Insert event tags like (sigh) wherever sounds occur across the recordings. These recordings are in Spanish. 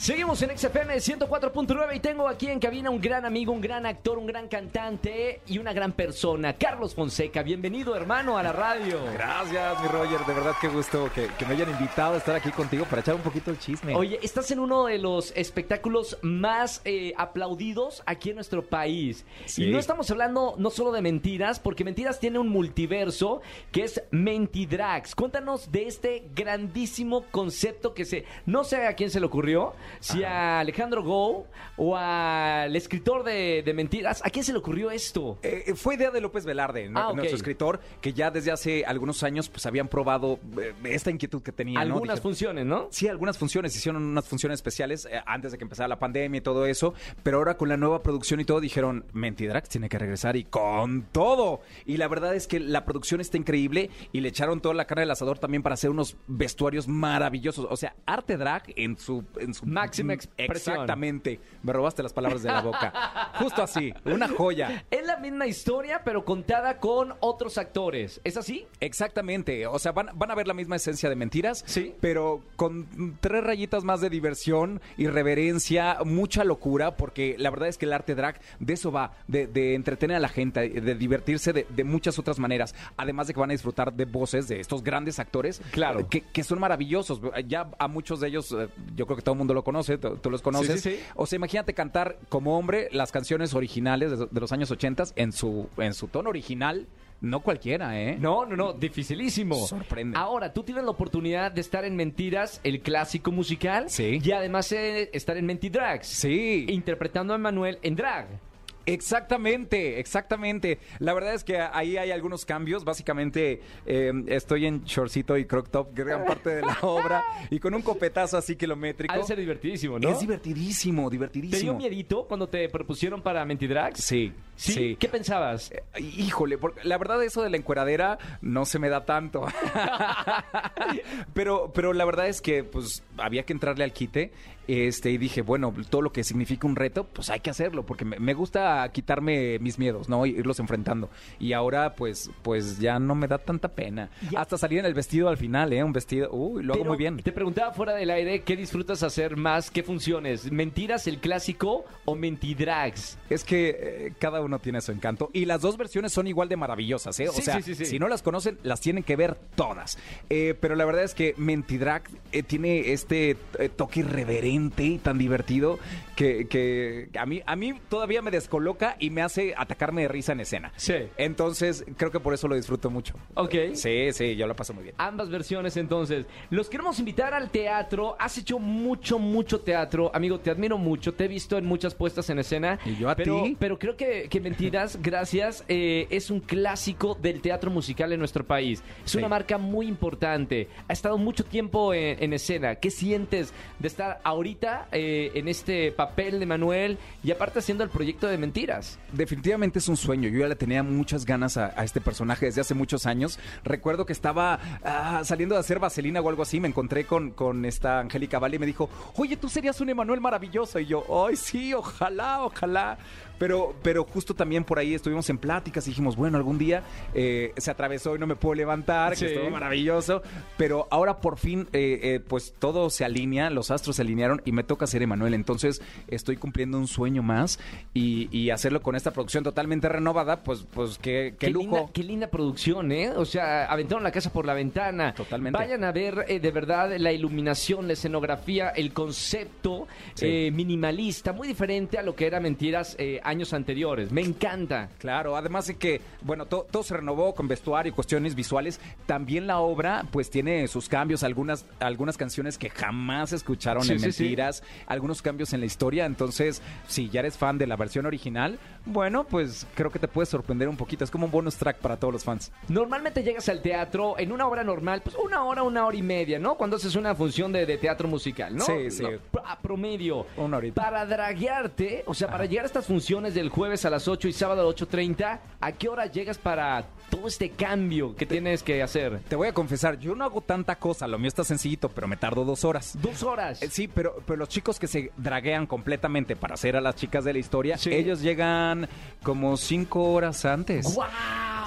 Seguimos en XFM 104.9 y tengo aquí en cabina un gran amigo, un gran actor, un gran cantante y una gran persona, Carlos Fonseca. Bienvenido, hermano, a la radio. Gracias, mi Roger. De verdad, qué gusto que, que me hayan invitado a estar aquí contigo para echar un poquito el chisme. Oye, estás en uno de los espectáculos más eh, aplaudidos aquí en nuestro país. Sí. Y no estamos hablando no solo de mentiras, porque mentiras tiene un multiverso que es Mentidrags. Cuéntanos de este grandísimo concepto que se. No sé a quién se le ocurrió, si a Alejandro Go o al escritor de, de mentiras. ¿A quién se le ocurrió esto? Eh, fue idea de López Velarde. Ah, nuestro escritor, que ya desde hace algunos años pues habían probado eh, esta inquietud que tenía. ¿no? Algunas Dije, funciones, ¿no? Sí, algunas funciones, hicieron unas funciones especiales eh, antes de que empezara la pandemia y todo eso, pero ahora con la nueva producción y todo dijeron, Mentidrax tiene que regresar y con todo. Y la verdad es que la producción está increíble y le echaron toda la carne del asador también para hacer unos vestuarios maravillosos. O sea, arte drag en su... En su Máxima expresión. Exactamente. Me robaste las palabras de la boca. Justo así, una joya. Es la misma historia, pero contada con otros actores. ¿Es así? Exactamente, o sea, van, van a ver la misma esencia de mentiras, Sí. pero con tres rayitas más de diversión, irreverencia, mucha locura, porque la verdad es que el arte drag de eso va, de, de entretener a la gente, de divertirse de, de muchas otras maneras, además de que van a disfrutar de voces de estos grandes actores, Claro. que, que son maravillosos. Ya a muchos de ellos, eh, yo creo que todo el mundo lo conoce, tú, tú los conoces. sí, sí. O sea, imagínate cantar como hombre las canciones originales de, de los años 80 en su, en su tono original. No cualquiera, ¿eh? No, no, no, dificilísimo. Sorprende. Ahora, tú tienes la oportunidad de estar en Mentiras, el clásico musical. Sí. Y además eh, estar en Mentidrags. Sí. Interpretando a Manuel en drag. Exactamente, exactamente. La verdad es que ahí hay algunos cambios. Básicamente eh, estoy en shortcito y crop top gran parte de la (laughs) obra y con un copetazo así kilométrico. Ha de ser divertidísimo, ¿no? Es divertidísimo, ¿Te dio divertidísimo. miedito cuando te propusieron para Mentidrags? Sí, ¿Sí? sí. ¿Qué pensabas? Eh, Híjole, porque la verdad eso de la encueradera no se me da tanto. (laughs) (laughs) pero, pero la verdad es que pues había que entrarle al quite. Este, y dije, bueno, todo lo que significa un reto, pues hay que hacerlo, porque me, me gusta quitarme mis miedos, ¿no? Y irlos enfrentando. Y ahora, pues, pues ya no me da tanta pena. Ya. Hasta salir en el vestido al final, ¿eh? Un vestido, uy, lo hago muy bien. Te preguntaba fuera del aire, ¿qué disfrutas hacer más? ¿Qué funciones? ¿Mentiras, el clásico o Mentidrags? Es que eh, cada uno tiene su encanto y las dos versiones son igual de maravillosas, ¿eh? O Sí, sea, sí, si no las conocen, las tienen que ver todas. Eh, pero la verdad es que Mentidrag eh, tiene este toque irreverente y tan divertido que, que a, mí, a mí todavía me descoloca y me hace atacarme de risa en escena. Sí. Entonces, creo que por eso lo disfruto mucho. Ok. Sí, sí, yo lo paso muy bien. Ambas versiones entonces. Los queremos invitar al teatro. Has hecho mucho, mucho teatro. Amigo, te admiro mucho. Te he visto en muchas puestas en escena. ¿Y yo a pero, ti? Pero creo que, que Mentiras, (laughs) gracias, eh, es un clásico del teatro musical en nuestro país. Es Sí. una marca muy importante. Ha estado mucho tiempo en, en escena. ¿Qué sientes de estar ahorita eh, en este papel de Manuel y aparte haciendo el proyecto de Mentiras? Definitivamente es un sueño. Yo ya le tenía muchas ganas a, a este personaje desde hace muchos años. Recuerdo que estaba ah, saliendo de hacer vaselina o algo así. Me encontré con, con esta Angélica Vale y me dijo, oye, tú serías un Emanuel maravilloso. Y yo, ay, sí, ojalá, ojalá. Pero, pero justo también por ahí estuvimos en pláticas y dijimos, bueno, algún día eh, se atravesó y no me puedo levantar, Sí. que estuvo maravilloso. Pero ahora por fin, eh, pues todo se alinea, los astros se alinearon y me toca ser Emanuel. Entonces estoy cumpliendo un sueño más y, y hacerlo con esta producción totalmente renovada, pues, pues qué, qué, lujo. Linda, qué linda producción, ¿eh? O sea, aventaron la casa por la ventana. Totalmente. Vayan a ver eh, de verdad la iluminación, la escenografía, el concepto Sí. eh, minimalista, muy diferente a lo que era Mentiras eh, años anteriores. Me encanta. Claro, además de que, bueno, to- todo se renovó con vestuario y cuestiones visuales. También la obra, pues, tiene sus cambios, algunas, algunas canciones que jamás escucharon Sí, en sí, sí. Mentiras, algunos cambios en la historia. Entonces, si ya eres fan de la versión original, bueno, pues creo que te puede sorprender un poquito. Es como un bonus track para todos los fans. Normalmente llegas al teatro en una hora normal, pues una hora, una hora y media, ¿no? Cuando haces una función de, de teatro musical, ¿no? Sí, sí. No, a promedio. Una horita. Para draguearte, o sea, para llegar a estas funciones del jueves a las 8 y sábado a las 8.30, ¿a qué hora llegas para todo este cambio que tienes que hacer? Te voy a confesar, yo no hago tanta cosa, lo mío está sencillito, pero me tardo dos horas. Dos horas. Eh, Sí, pero, pero los chicos que se draguean completamente para hacer a las chicas de la historia, Sí. ellos llegan como cinco horas antes. ¡Wow!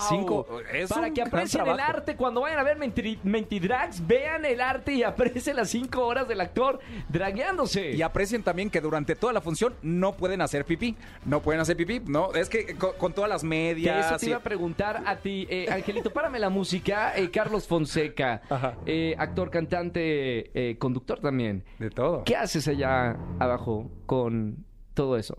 Cinco. Es Para un que aprecien el arte cuando vayan a ver Menti- Mentidrags, vean el arte y (laughs) aprecien las cinco horas del actor dragueándose. Y aprecien también que durante toda la función no pueden hacer pipí. No pueden hacer pipí, ¿no? Es que con, con todas las Que medias. eso te y- iba a preguntar a ti, eh, Angelito, párame la música. eh, Carlos Fonseca, eh, actor, cantante, conductor también. De todo. ¿Qué haces allá abajo con todo eso?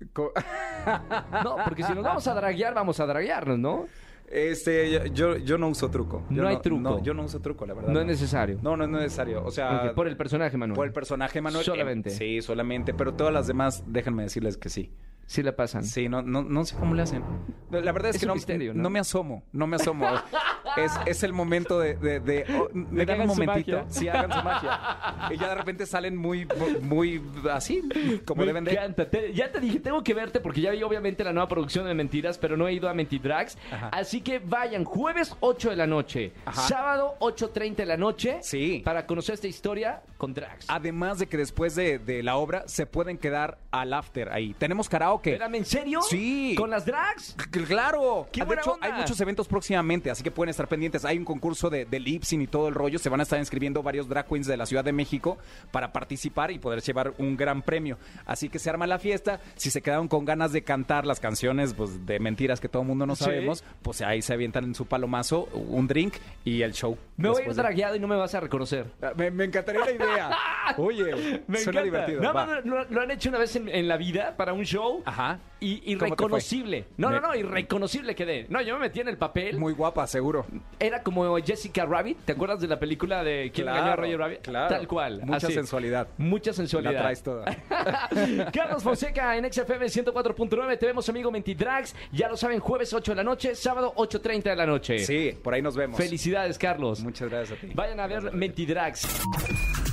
(laughs) No, porque si nos vamos a draguear, vamos a draguearnos, ¿no? Este, yo, yo no uso truco. Yo No hay truco. no, yo no uso truco, la verdad. No es necesario. No, no es necesario. O sea, Ok, por el personaje, Manuel. por el personaje, Manuel. Solamente. eh, sí, solamente. Pero todas las demás, déjenme decirles que sí. Sí le pasan. Sí, no, no, no sé cómo le hacen. La verdad es, Es que no, misterio. ¿no? me asomo, no me asomo. (laughs) es, es el momento de, de, de- oh, me que dan un momentito. Sí, hagan su magia. Y ya de repente salen muy, muy así, como Me deben de. encanta. Te- ya te dije, tengo que verte porque ya vi obviamente la nueva producción de Mentiras, pero no he ido a Mentidrags. Ajá. Así que vayan, jueves 8 de la noche, Ajá. sábado 8.30 de la noche. Sí. Para conocer esta historia con Drags. Además de que después de, de la obra se pueden quedar al after ahí. Tenemos karaoke. Espérame, ¿en serio? Sí. ¿Con las Drags? C- Claro, ¡Qué de buena hecho onda! hay muchos eventos próximamente, así que pueden estar pendientes. Hay un concurso de, de lip sync y todo el rollo. Se van a estar inscribiendo varios drag queens de la Ciudad de México para participar y poder llevar un gran premio. Así que se arma la fiesta. Si se quedaron con ganas de cantar las canciones pues, de mentiras que todo el mundo no Sí. sabemos, pues ahí se avientan en su palomazo un drink y el show. Me voy a ir de- dragueado y no me vas a reconocer. Ah, Me, me encantaría la idea. (laughs) Oye, Me suena encanta. divertido. Nada va. más lo, lo han hecho una vez en, en la vida para un show. Ajá. Y irreconocible. No, no, Me- no, irreconocible quedé. No, yo me metí en el papel. Muy guapa, seguro. Era como Jessica Rabbit. ¿Te acuerdas de la película de ¿Quién engañó a Roger Rabbit? Claro. Tal cual. Mucha así. sensualidad. Mucha sensualidad. La traes toda. (laughs) Carlos Fonseca en XFM 104.9. Te vemos, amigo Mentidrags. Ya lo saben, jueves 8 de la noche, sábado 8.30 de la noche. Sí, por ahí nos vemos. Felicidades, Carlos. Muchas gracias a ti. Vayan a ver Mentidrags.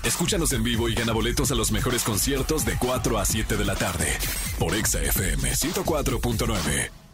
Escúchanos en vivo y gana boletos a los mejores conciertos de 4 a 7 de la tarde por Exa FM 104.9.